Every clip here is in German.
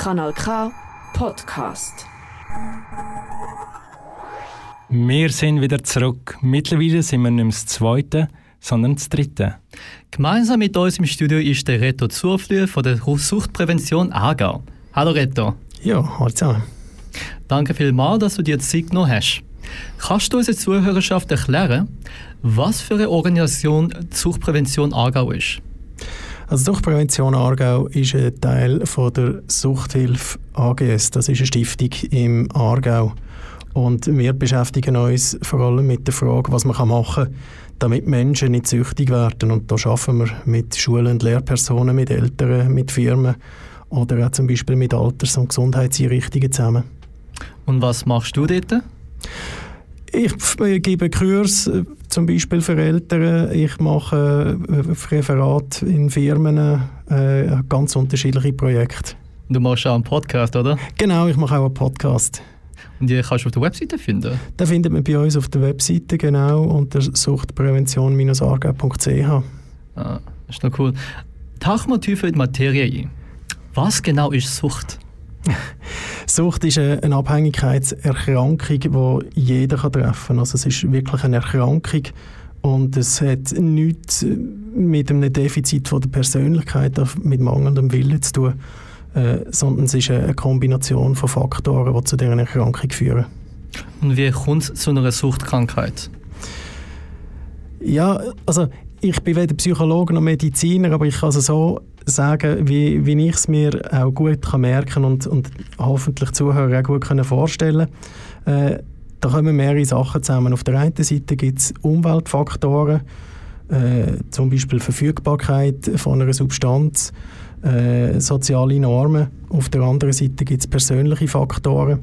Kanal K Podcast. Wir sind wieder zurück. Mittlerweile sind wir nicht mehr das zweite, sondern das dritte. Gemeinsam mit uns im Studio ist der Reto Zuflüh von der Suchtprävention Aargau. Hallo Reto. Ja, hallo zusammen. Danke vielmals, dass du dir Zeit genommen hast. Kannst du unserer Zuhörerschaft erklären, was für eine Organisation die Suchtprävention Aargau ist? Also Suchtprävention Aargau ist ein Teil von der Suchthilfe AGS. Das ist eine Stiftung im Aargau. Und wir beschäftigen uns vor allem mit der Frage, was man machen kann, damit Menschen nicht süchtig werden. Und da arbeiten wir mit Schulen und Lehrpersonen, mit Eltern, mit Firmen oder auch zum Beispiel mit Alters- und Gesundheitseinrichtungen zusammen. Und was machst du dort? Ich gebe Kurs äh, zum Beispiel für Eltern. Ich mache äh, Referat in Firmen, äh, ganz unterschiedliche Projekte. Du machst auch einen Podcast, oder? Genau, ich mache auch einen Podcast. Und die kannst du auf der Webseite finden? Den findet man bei uns auf der Webseite, genau, unter suchtprävention-argau.ch. Ah, das ist noch cool. Tauchen wir tiefer in die Materie ein. Was genau ist Sucht? Sucht ist eine Abhängigkeitserkrankung, die jeder treffen kann. Also es ist wirklich eine Erkrankung und es hat nichts mit einem Defizit von der Persönlichkeit, mit mangelndem Willen zu tun, äh, sondern es ist eine Kombination von Faktoren, die zu dieser Erkrankung führen. Und wie kommt es zu einer Suchtkrankheit? Ja, also ich bin weder Psychologe noch Mediziner, aber ich kann es so sagen, wie, wie ich es mir auch gut kann merken und, und hoffentlich Zuhörer auch gut können vorstellen äh, Da kommen mehrere Sachen zusammen. Auf der einen Seite gibt es Umweltfaktoren, äh, zum Beispiel Verfügbarkeit von einer Substanz, äh, soziale Normen. Auf der anderen Seite gibt es persönliche Faktoren.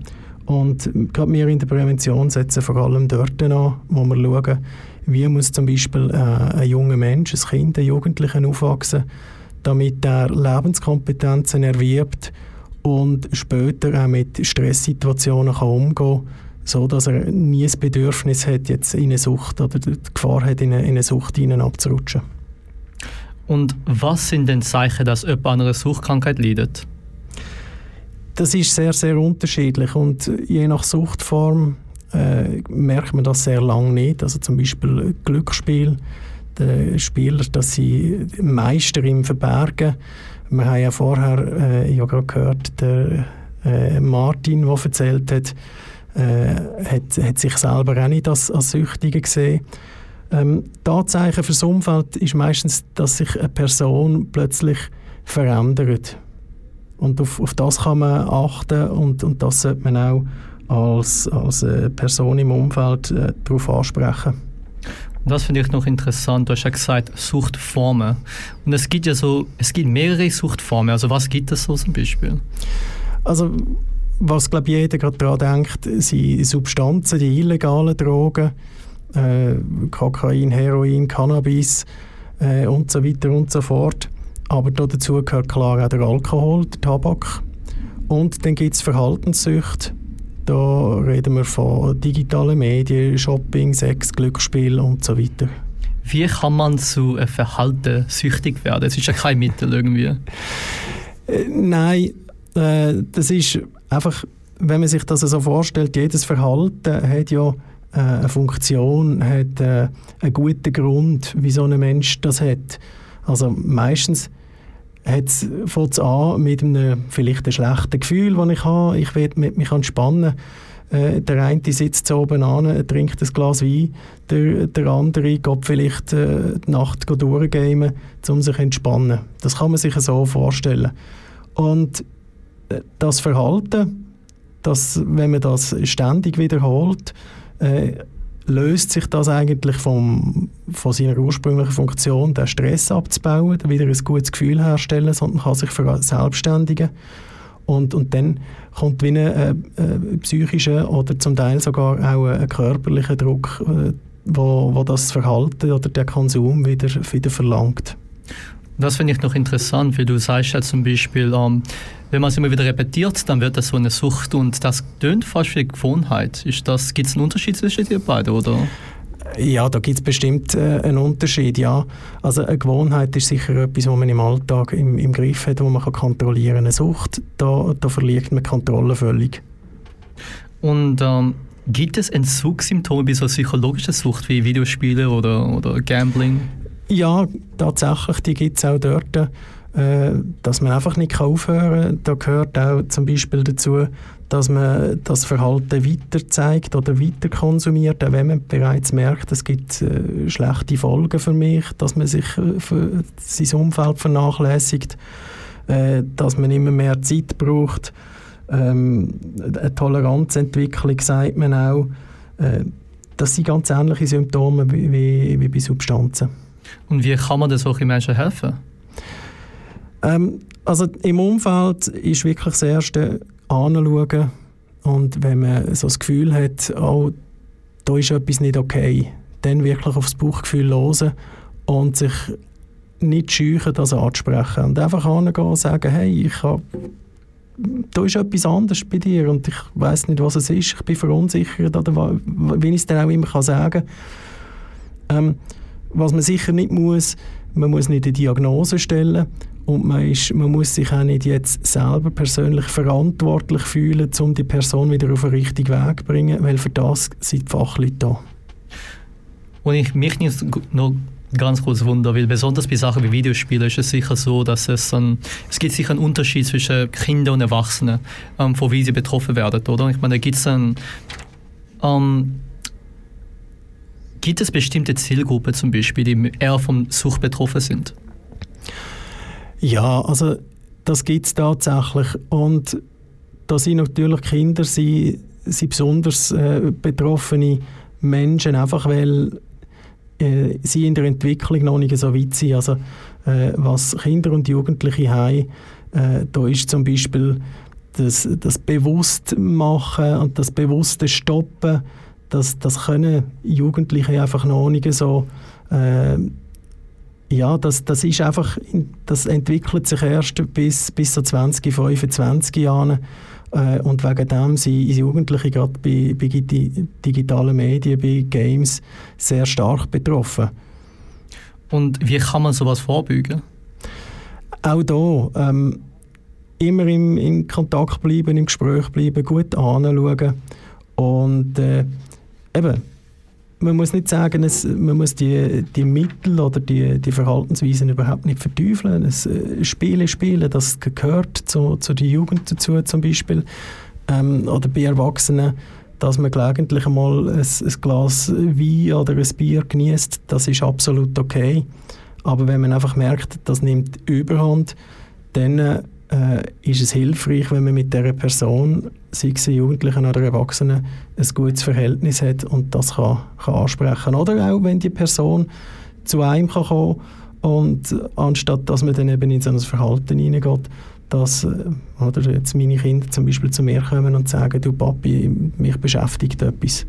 Und gerade wir in der Prävention setzen vor allem dort an, wo wir schauen, wie muss zum Beispiel äh, ein junger Mensch, ein Kind, ein Jugendlicher aufwachsen, damit er Lebenskompetenzen erwirbt und später auch mit Stresssituationen kann umgehen kann, so dass er nie das Bedürfnis hat, jetzt in eine Sucht oder die Gefahr hat, in eine, in eine Sucht abzurutschen. Und was sind denn Zeichen, dass jemand an einer Suchtkrankheit leidet? Das ist sehr, sehr unterschiedlich und je nach Suchtform äh, merkt man das sehr lange nicht. Also zum Beispiel Glücksspiel, der Spieler, dass sie Meister im Verbergen. Wir haben ja vorher äh, ja gerade gehört, der äh, Martin, der erzählt hat, äh, hat, hat sich selber auch nicht als, als Süchtige gesehen. Ähm, Anzeichen für das Umfeld ist meistens, dass sich eine Person plötzlich verändert. Und auf, auf das kann man achten und, und das sollte man auch als, als Person im Umfeld äh, darauf ansprechen. Das finde ich noch interessant. Du hast ja gesagt, Suchtformen. Und es gibt ja so, es gibt mehrere Suchtformen. Also was gibt es so zum Beispiel? Also was glaube jeder gerade daran denkt, sind Substanzen, die illegalen Drogen, äh, Kokain, Heroin, Cannabis äh, und so weiter und so fort. Aber dazu gehört klar auch der Alkohol, der Tabak. Und dann gibt es Verhaltenssüchte. Da reden wir von digitalen Medien, Shopping, Sex, Glücksspiel und so weiter. Wie kann man zu einem Verhalten süchtig werden? Es ist ja kein Mittel irgendwie. Äh, nein, äh, das ist einfach, wenn man sich das so vorstellt, jedes Verhalten hat ja äh, eine Funktion, hat äh, einen guten Grund, wieso ein Mensch das hat. Also meistens fängt es an mit einem vielleicht einem schlechten Gefühl, das ich habe. Ich will mich entspannen. Äh, der eine sitzt so oben an, trinkt ein Glas Wein, der, der andere geht vielleicht äh, die Nacht durchgamen, um sich zu entspannen. Das kann man sich so vorstellen. Und äh, das Verhalten, das, wenn man das ständig wiederholt, äh, löst sich das eigentlich vom, von seiner ursprünglichen Funktion, den Stress abzubauen, wieder ein gutes Gefühl herzustellen, sondern kann sich verselbstständigen. Und, und dann kommt wie ein äh, äh, psychischer oder zum Teil sogar auch ein körperlicher Druck, äh, wo, wo das Verhalten oder der Konsum wieder, wieder verlangt. Das finde ich noch interessant, weil du sagst ja zum Beispiel, ähm, wenn man es immer wieder repetiert, dann wird das so eine Sucht und das tönt fast wie Gewohnheit. Gibt es einen Unterschied zwischen den beiden, oder? Ja, da gibt es bestimmt äh, einen Unterschied, ja. Also eine Gewohnheit ist sicher etwas, was man im Alltag im, im Griff hat, wo man kann kontrollieren kann. Eine Sucht, da, da verliert man Kontrolle völlig. Und ähm, gibt es Entzugssymptome bei so psychologischer Sucht wie Videospiele oder, oder Gambling? Ja, tatsächlich, die gibt es auch dort, äh, dass man einfach nicht aufhören kann. Da gehört auch zum Beispiel dazu, dass man das Verhalten weiter zeigt oder weiter konsumiert, auch wenn man bereits merkt, es gibt äh, schlechte Folgen für mich, dass man sich äh, für sein Umfeld vernachlässigt, äh, dass man immer mehr Zeit braucht. Ähm, eine Toleranzentwicklung sagt man auch. Äh, das sind ganz ähnliche Symptome wie, wie, wie bei Substanzen. Und wie kann man solchen Menschen helfen? Ähm, also im Umfeld ist wirklich das Erste, anschauen und wenn man so das Gefühl hat, oh, da ist etwas nicht okay, dann wirklich aufs Bauchgefühl hören und sich nicht scheuchen, das anzusprechen. Und einfach hingehen und sagen, hey, ich habe da ist etwas anderes bei dir und ich weiß nicht, was es ist. Ich bin verunsichert oder wie ich es dann auch immer kann sagen ähm, Was man sicher nicht muss, man muss nicht eine Diagnose stellen und man, ist, man muss sich auch nicht jetzt selber persönlich verantwortlich fühlen, um die Person wieder auf den richtigen Weg zu bringen, weil für das sind die Fachleute da. Und ich mich nicht noch ganz kurz wundere, weil besonders bei Sachen wie Videospielen ist es sicher so, dass es ein, es gibt sicher einen Unterschied zwischen Kindern und Erwachsenen, ähm, von wie sie betroffen werden, oder? Ich meine, da gibt es ein, ähm, gibt es bestimmte Zielgruppen zum Beispiel, die eher vom Sucht betroffen sind? Ja, also das gibt es tatsächlich. Und da sind natürlich Kinder, sind, sind besonders äh, betroffene Menschen, einfach weil äh, sie in der Entwicklung noch nicht so weit sind. Also äh, was Kinder und Jugendliche haben, äh, da ist zum Beispiel das, das Bewusstmachen und das bewusste Stoppen, das, das können Jugendliche einfach noch nicht so äh, ja, das, das ist einfach, das entwickelt sich erst bis, bis so 20, 25 Jahren. Äh, und wegen dem sind Jugendliche gerade bei, bei digitalen Medien, bei Games sehr stark betroffen. Und wie kann man sowas vorbeugen? Auch da ähm, immer im, in Kontakt bleiben, im Gespräch bleiben, gut anschauen und äh, eben man muss nicht sagen, es, man muss die, die Mittel oder die, die Verhaltensweisen überhaupt nicht verteufeln. Es, äh, Spiele spielen, das gehört zu, zu der Jugend dazu zum Beispiel. Ähm, oder bei Erwachsenen, dass man gelegentlich einmal ein, ein Glas Wein oder ein Bier genießt, das ist absolut okay. Aber wenn man einfach merkt, das nimmt Überhand, dann äh, ist es hilfreich, wenn man mit der Person, sei es Jugendlichen oder Erwachsenen, ein gutes Verhältnis hat und das kann, kann ansprechen. Oder auch, wenn die Person zu einem kann kommen und anstatt dass man dann eben in so ein Verhalten hineingeht, dass äh, oder jetzt meine Kinder zum Beispiel zu mir kommen und sagen, du Papi, mich beschäftigt etwas.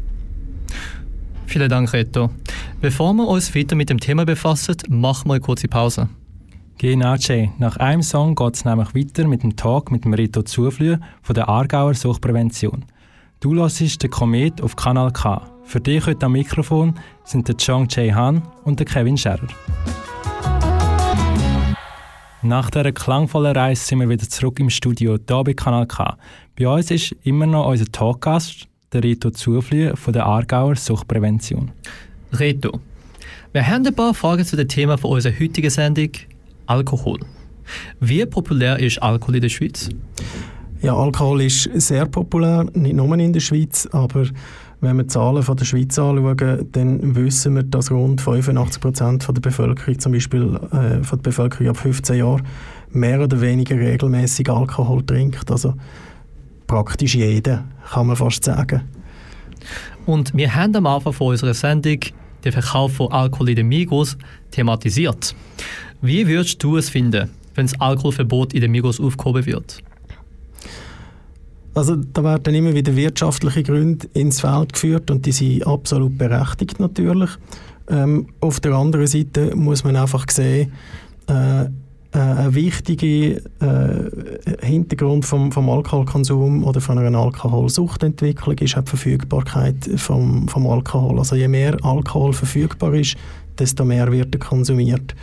Vielen Dank, Reto. Bevor wir uns weiter mit dem Thema befassen, machen wir eine kurze Pause. Genau, Jay. Nach einem Song geht es nämlich weiter mit dem Talk mit dem Rito Zuflüh von der Aargauer Suchtprävention. Du hörst den Komet auf Kanal K. Für dich heute am Mikrofon sind der Chong Jae Han und der Kevin Scherer. Nach dieser klangvollen Reise sind wir wieder zurück im Studio hier bei Kanal K. Bei uns ist immer noch unser Talkgast, der Rito Zuflüh von der Aargauer Suchtprävention. Rito, wir haben ein paar Fragen zu dem Thema von unserer heutigen Sendung. Alkohol. Wie populär ist Alkohol in der Schweiz? Ja, Alkohol ist sehr populär, nicht nur in der Schweiz, aber wenn wir die Zahlen von der Schweiz anschauen, dann wissen wir, dass rund 85 Prozent der Bevölkerung, zum Beispiel äh, von der Bevölkerung ab 15 Jahren, mehr oder weniger regelmäßig Alkohol trinkt. Also praktisch jeder, kann man fast sagen. Und wir haben am Anfang von unserer Sendung den Verkauf von Alkohol in den Migros thematisiert. Wie würdest du es finden, wenn das Alkoholverbot in den Migros aufgehoben wird? Also da werden immer wieder wirtschaftliche Gründe ins Feld geführt und die sind absolut berechtigt natürlich. Ähm, auf der anderen Seite muss man einfach sehen, äh, äh, ein wichtiger äh, Hintergrund vom, vom Alkoholkonsum oder von einer Alkoholsuchtentwicklung ist auch die Verfügbarkeit vom, vom Alkohol. Also je mehr Alkohol verfügbar ist, desto mehr wird er konsumiert.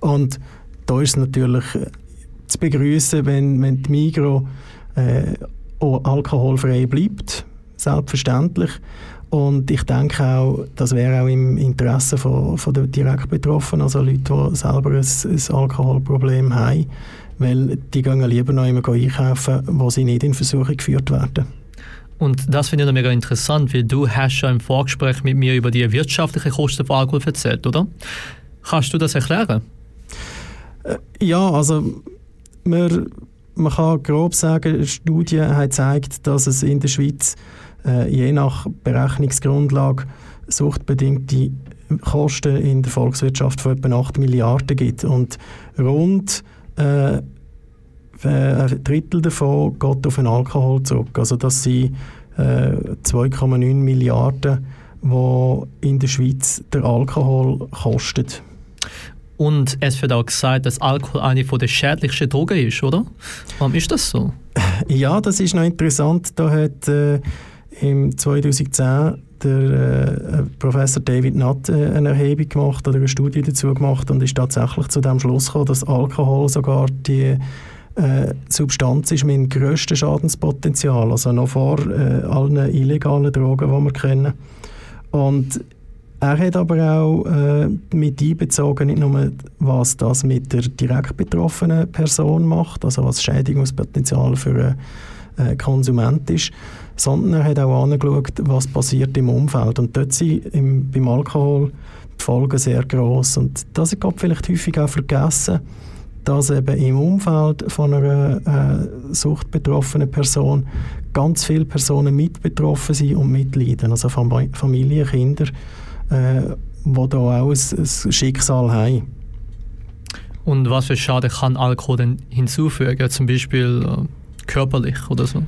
Und da ist es natürlich zu begrüßen, wenn, wenn die Migro äh, alkoholfrei bleibt, selbstverständlich. Und ich denke auch, das wäre auch im Interesse von, von der direkt Betroffenen, also Leute, die selber ein, ein Alkoholproblem haben, weil die gehen lieber noch immer einkaufen, wo sie nicht in Versuchung geführt werden. Und das finde ich mega interessant, weil du hast schon im Vorgespräch mit mir über die wirtschaftlichen Kosten von Alkohol erzählt, oder? Kannst du das erklären? Ja, also man, man kann grob sagen, eine Studie hat gezeigt, dass es in der Schweiz äh, je nach Berechnungsgrundlage suchtbedingte Kosten in der Volkswirtschaft von etwa 8 Milliarden gibt. Und rund äh, ein Drittel davon geht auf den Alkohol zurück. Also das sind äh, 2,9 Milliarden, die in der Schweiz der Alkohol kostet. Und es wird auch gesagt, dass Alkohol eine der schädlichsten Drogen ist, oder? Warum ist das so? Ja, das ist noch interessant. Da hat äh, im 2010 der äh, Professor David Nutt äh, eine Erhebung gemacht oder eine Studie dazu gemacht und ist tatsächlich zu dem Schluss gekommen, dass Alkohol sogar die äh, Substanz ist mit dem grössten Schadenspotenzial, also noch vor äh, allen illegalen Drogen, die wir kennen. Und er hat aber auch äh, mit einbezogen, nicht nur, was das mit der direkt betroffenen Person macht, also was Schädigungspotenzial für einen äh, Konsument ist, sondern er hat auch angeschaut, was passiert im Umfeld. Und dort sind im, beim Alkohol die Folgen sehr groß. Und das ist vielleicht häufig auch vergessen, dass eben im Umfeld von einer äh, suchtbetroffenen Person ganz viele Personen mit betroffen sind und mitleiden. Also Familien, Kinder, äh, die da auch ein, ein Schicksal haben. Und was für Schaden kann Alkohol denn hinzufügen? Zum Beispiel äh, körperlich oder so?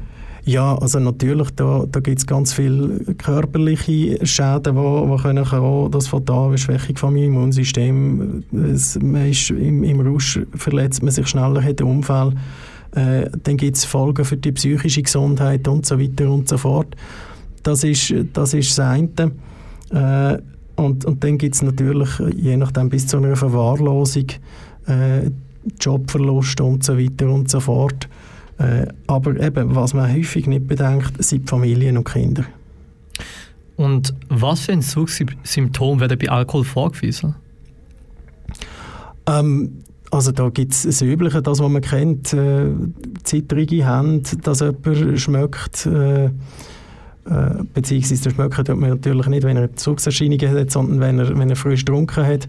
Ja, also natürlich, da, da gibt es ganz viele körperliche Schäden, die wo, wo können kommen. Das von da, Schwächung vom Immunsystem, es, man ist im, im Rausch verletzt man sich schneller, hat einen Unfall. Äh, dann gibt es Folgen für die psychische Gesundheit und so weiter und so fort. Das ist das, ist das eine. Äh, und, und dann gibt es natürlich, je nachdem, bis zu einer Verwahrlosung, äh, Jobverlust und so weiter und so fort. Äh, aber eben, was man häufig nicht bedenkt, sind Familien und Kinder. Und was für Entzugssymptome werden bei Alkohol vorgewiesen? Ähm, also da gibt es das Übliche, das, was man kennt, äh, zittrige Hände, dass jemand schmeckt, äh, äh, beziehungsweise der Schmecken tut man natürlich nicht, wenn er Entzugserscheinungen hat, sondern wenn er, wenn er frisch getrunken hat.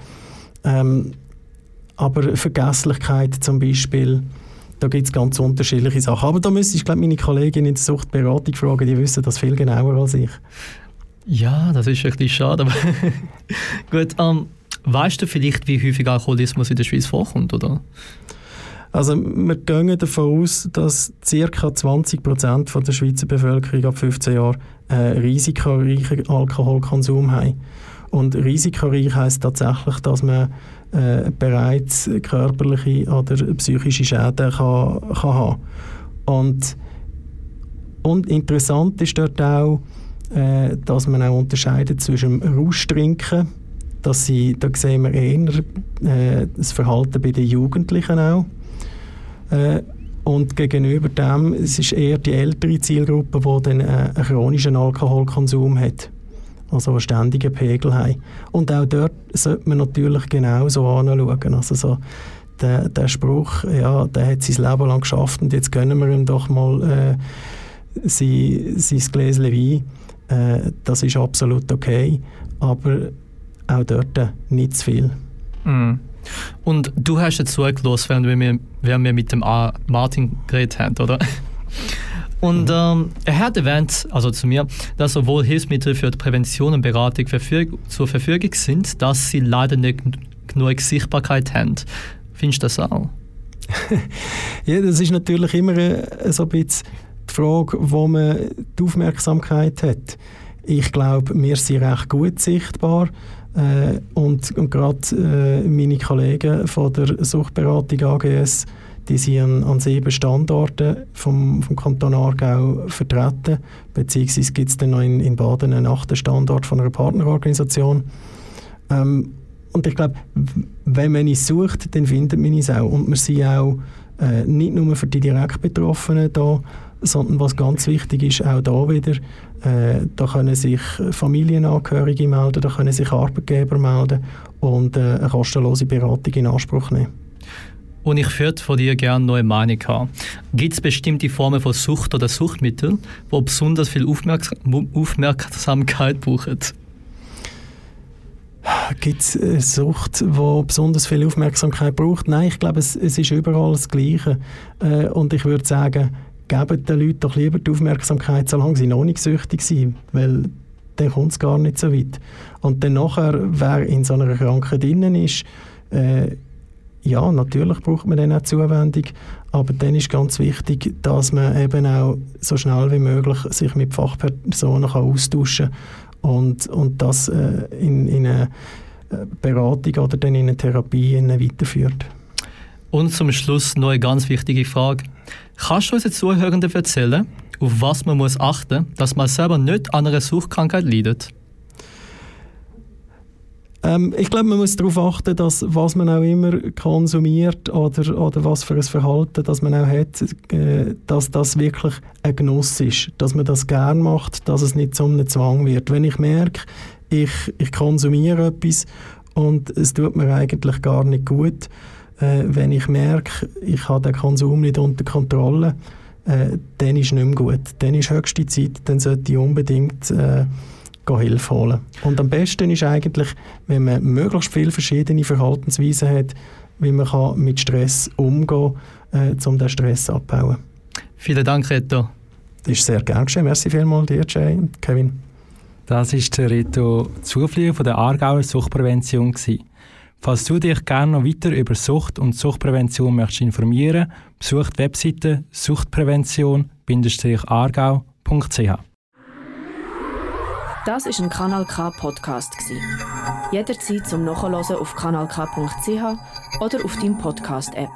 Ähm, aber Vergesslichkeit zum Beispiel, da gibt es ganz unterschiedliche Sachen. Aber da müsste ich, glaube meine Kollegin in der Suchtberatung fragen, die wissen das viel genauer als ich. Ja, das ist bisschen schade. Aber Gut, ähm, weißt du vielleicht, wie häufig Alkoholismus in der Schweiz vorkommt, oder? Also wir gehen davon aus, dass ca. 20 Prozent der Schweizer Bevölkerung ab 15 Jahren einen risikoreichen Alkoholkonsum haben. Und risikoreich heisst tatsächlich, dass man äh, bereits körperliche oder psychische Schäden kann, kann haben und, und interessant ist dort auch, äh, dass man auch unterscheidet zwischen Rauschtrinken, dass sie, da sehen wir eher äh, das Verhalten bei den Jugendlichen auch. Äh, und gegenüber dem, es ist eher die ältere Zielgruppe, die dann äh, einen chronischen Alkoholkonsum hat also einen ständigen Pegel haben. Und auch dort sollte man natürlich genauso anschauen. Also so der, der Spruch, ja, der hat sein Leben lang geschafft und jetzt gönnen wir ihm doch mal äh, sein, sein Gläschen Wein. Äh, das ist absolut okay, aber auch dort nicht zu viel. Mm. Und du hast jetzt zugelassen, während wir, während wir mit dem Martin geredet haben, oder? Und mhm. ähm, er hat erwähnt, also zu mir, dass sowohl Hilfsmittel für die Prävention und Beratung zur Verfügung sind, dass sie leider nicht genug Sichtbarkeit haben. Findest du das auch? ja, das ist natürlich immer äh, so ein bisschen die Frage, wo man die Aufmerksamkeit hat. Ich glaube, wir sind recht gut sichtbar. Äh, und und gerade äh, meine Kollegen von der Suchtberatung AGS, die sind an, an sieben Standorten vom, vom Kanton Aargau vertreten, beziehungsweise gibt es dann noch in, in Baden einen achten Standort von einer Partnerorganisation. Ähm, und ich glaube, wenn man es sucht, dann findet man es auch. Und wir sind auch äh, nicht nur für die direkt Betroffenen da, sondern was ganz wichtig ist, auch da wieder, äh, da können sich Familienangehörige melden, da können sich Arbeitgeber melden und äh, eine kostenlose Beratung in Anspruch nehmen. Und ich würde von dir gerne neue Meinung haben. Gibt es bestimmte Formen von Sucht oder Suchtmittel, die besonders viel Aufmerksam Aufmerksamkeit brauchen? Gibt es eine Sucht, die besonders viel Aufmerksamkeit braucht? Nein, ich glaube, es, es ist überall das Gleiche. Äh, und ich würde sagen, geben den Leuten doch lieber die Aufmerksamkeit, solange sie noch nicht süchtig sind, weil dann kommt es gar nicht so weit. Und dann nachher, wer in so einer Krankheit drin ist, äh, ja, natürlich braucht man dann auch Zuwendung, aber dann ist ganz wichtig, dass man eben auch so schnell wie möglich sich mit Fachpersonen kann austauschen kann und, und das äh, in, in eine äh, Beratung oder dann in eine Therapie weiterführt. Und zum Schluss noch eine ganz wichtige Frage. Kannst du unseren Zuhörenden erzählen, auf was man muss achten muss, dass man selber nicht an einer Suchtkrankheit leidet? Ähm, ich glaube, man muss darauf achten, dass was man auch immer konsumiert oder, oder was für ein Verhalten das man auch hat, äh, dass das wirklich ein Genuss ist, dass man das gern macht, dass es nicht zu einem Zwang wird. Wenn ich merke, ich, ich konsumiere etwas und es tut mir eigentlich gar nicht gut, äh, wenn ich merke, ich habe den Konsum nicht unter Kontrolle, äh, dann ist es nicht mehr gut. Dann ist höchste Zeit, dann sollte ich unbedingt äh, Hilfe holen. Und am besten ist eigentlich, wenn man möglichst viele verschiedene Verhaltensweisen hat, wie man kann mit Stress umgehen kann, äh, um den Stress abzubauen. Vielen Dank, Reto. Das ist sehr gerne geschehen. Merci vielmals dir, Jay und Kevin. Das ist der Reto Zuflieger von der Aargauer Suchtprävention. Gewesen. Falls du dich gerne noch weiter über Sucht und Suchtprävention möchtest informieren, besuch die Webseite suchtprävention-aargau.ch. Das ist ein Kanal K Podcast Jederzeit zum Nachhören auf kanalk.ch oder auf deinem Podcast App.